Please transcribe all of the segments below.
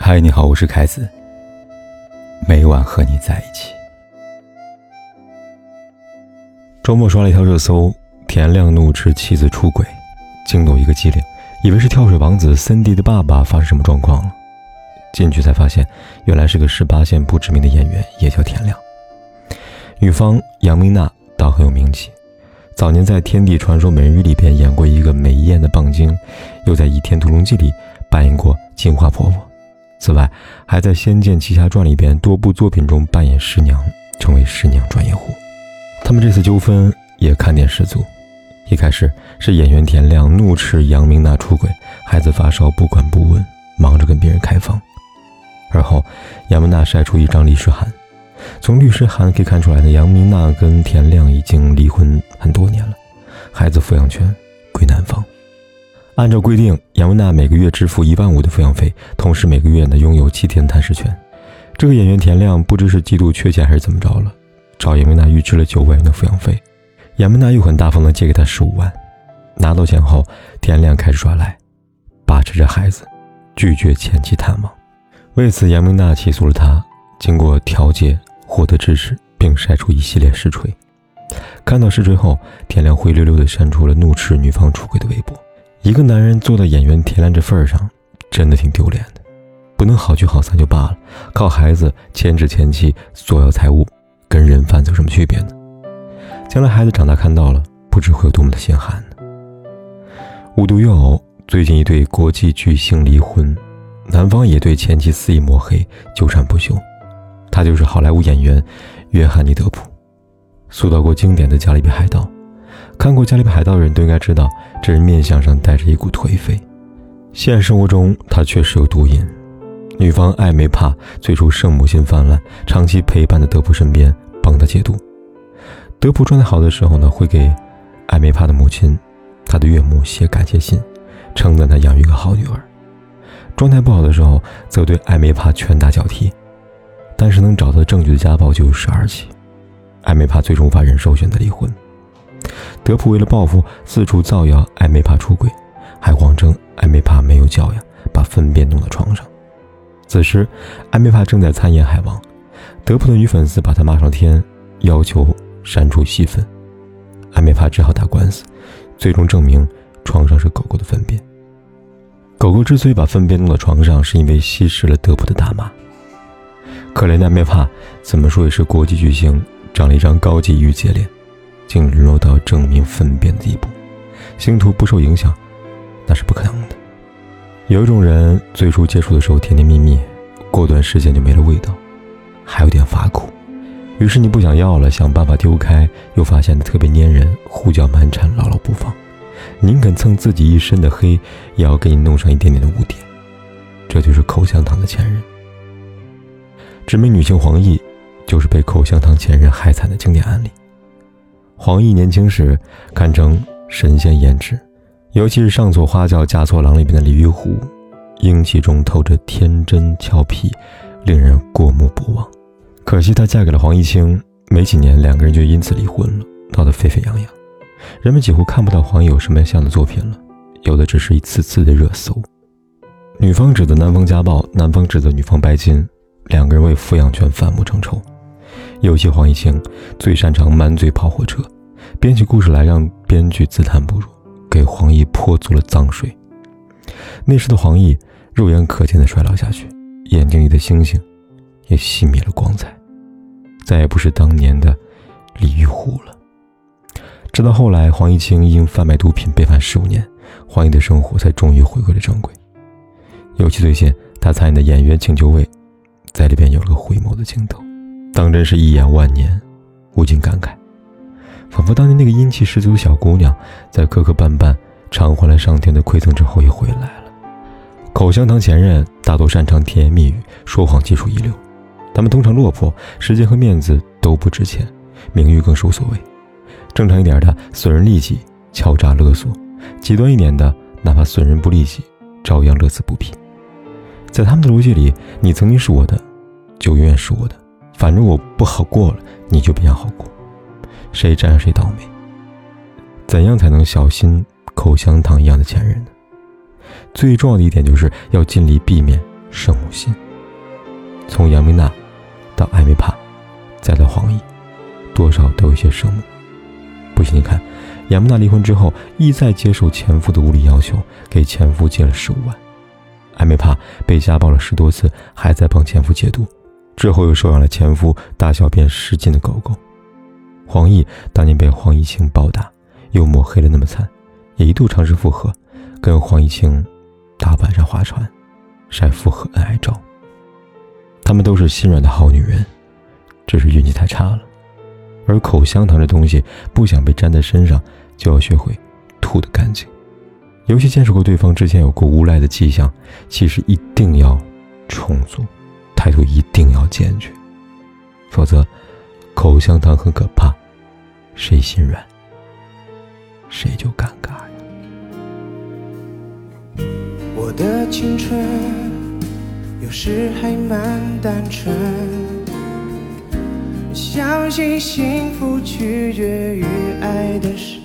嗨，你好，我是凯子。每晚和你在一起。周末刷了一条热搜：田亮怒斥妻子出轨，惊动一个机灵，以为是跳水王子森迪的爸爸发生什么状况了。进去才发现，原来是个十八线不知名的演员，也叫田亮。女方杨明娜倒很有名气，早年在《天地传说美人鱼》里边演过一个美艳的棒精，又在《倚天屠龙记》里扮演过金花婆婆。此外，还在《仙剑奇侠传》里边多部作品中扮演师娘，成为师娘专业户。他们这次纠纷也看点十足。一开始是演员田亮怒斥杨明娜出轨，孩子发烧不管不问，忙着跟别人开房。而后，杨明娜晒出一张律师函，从律师函可以看出来的，杨明娜跟田亮已经离婚很多年了，孩子抚养权归男方。按照规定，杨文娜每个月支付一万五的抚养费，同时每个月呢拥有七天探视权。这个演员田亮不知是嫉妒缺钱还是怎么着了，找杨文娜预支了九万元的抚养费，杨文娜又很大方的借给他十五万。拿到钱后，田亮开始耍赖，把持着孩子，拒绝前妻探望。为此，杨明娜起诉了他。经过调解，获得支持，并晒出一系列实锤。看到实锤后，田亮灰溜溜地删除了怒斥女方出轨的微博。一个男人做到演员田亮这份上，真的挺丢脸的。不能好聚好散就罢了，靠孩子牵制前妻索要财物，跟人贩子有什么区别呢？将来孩子长大看到了，不知会有多么的心寒呢。无独有偶，最近一对国际巨星离婚，男方也对前妻肆意抹黑，纠缠不休。他就是好莱坞演员约翰尼·德普，塑造过经典的《加勒比海盗》。看过《加勒比海盗》的人都应该知道，这人面相上带着一股颓废。现实生活中，他确实有毒瘾。女方艾梅帕最初圣母心泛滥，长期陪伴在德普身边，帮他戒毒。德普状态好的时候呢，会给艾梅帕的母亲、他的岳母写感谢信，称赞他养育一个好女儿。状态不好的时候，则对艾梅帕拳打脚踢。但是能找到证据的家暴就有十二起。艾梅帕最终无法忍受，选择离婚。德普为了报复，四处造谣艾梅帕出轨，还谎称艾梅帕没有教养，把粪便弄到床上。此时，艾梅帕正在参演海王，德普的女粉丝把他骂上天，要求删除戏份。艾梅帕只好打官司，最终证明床上是狗狗的粪便。狗狗之所以把粪便弄到床上，是因为吸食了德普的大麻。可怜的艾梅帕，怎么说也是国际巨星，长了一张高级御姐脸。竟沦落到证明粪便的地步，星途不受影响，那是不可能的。有一种人，最初接触的时候甜甜蜜蜜，过段时间就没了味道，还有点发苦。于是你不想要了，想办法丢开，又发现它特别粘人，胡搅蛮缠，牢牢不放。宁肯蹭自己一身的黑，也要给你弄上一点点的污点。这就是口香糖的前任。知名女星黄奕，就是被口香糖前任害惨的经典案例。黄奕年轻时堪称神仙颜值，尤其是上错花轿嫁错郎里边的李玉虎，英气中透着天真俏皮，令人过目不忘。可惜她嫁给了黄毅清，没几年两个人就因此离婚了，闹得沸沸扬扬。人们几乎看不到黄奕有什么像的作品了，有的只是一次次的热搜。女方指责男方家暴，男方指责女方拜金，两个人为抚养权反目成仇。尤其黄毅清最擅长满嘴跑火车，编起故事来让编剧自叹不如，给黄奕泼足了脏水。那时的黄奕肉眼可见的衰老下去，眼睛里的星星也熄灭了光彩，再也不是当年的李玉虎了。直到后来，黄毅清因贩卖毒品被判十五年，黄奕的生活才终于回归了正轨。尤其最近他参演的《演员请就位》，在里边有了个回眸的镜头。当真是一眼万年，无尽感慨，仿佛当年那个英气十足的小姑娘，在磕磕绊绊偿还了上天的馈赠之后，也回来了。口香糖前任大多擅长甜言蜜语，说谎技术一流，他们通常落魄，时间和面子都不值钱，名誉更是无所谓。正常一点的损人利己，敲诈勒索；极端一点的，哪怕损人不利己，照样乐此不疲。在他们的逻辑里，你曾经是我的，就永远是我的。反正我不好过了，你就别想好过，谁沾上谁倒霉。怎样才能小心口香糖一样的前任呢？最重要的一点就是要尽力避免圣母心。从杨明娜到艾梅帕，再到黄奕，多少都有些圣母。不信你看，杨梅娜离婚之后，一再接受前夫的无理要求，给前夫借了十五万；艾梅帕被家暴了十多次，还在帮前夫戒毒，之后又收养了前夫大小便失禁的狗狗。黄奕当年被黄一清暴打，又抹黑了那么惨，也一度尝试复合，跟黄一清大晚上划船，晒复合恩爱照。他们都是心软的好女人，只是运气太差了。而口香糖这东西，不想被粘在身上，就要学会吐得干净。尤其见识过对方之前有过无赖的迹象，其实一定要充足，态度一坚决，否则口香糖很可怕，谁心软，谁就尴尬呀。我的青春有时还蛮单纯。相信幸福取决于爱的深。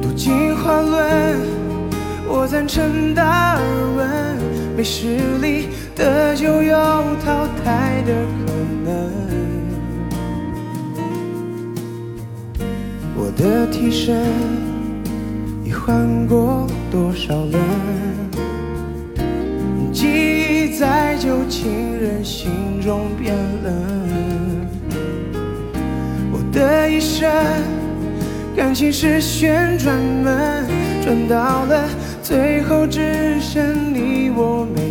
读进化论，我赞成达尔文。没实力的就有淘汰的可能。我的替身已换过多少人？记忆在旧情人心中变冷，我的一生感情是旋转门，转到了最后只剩你我没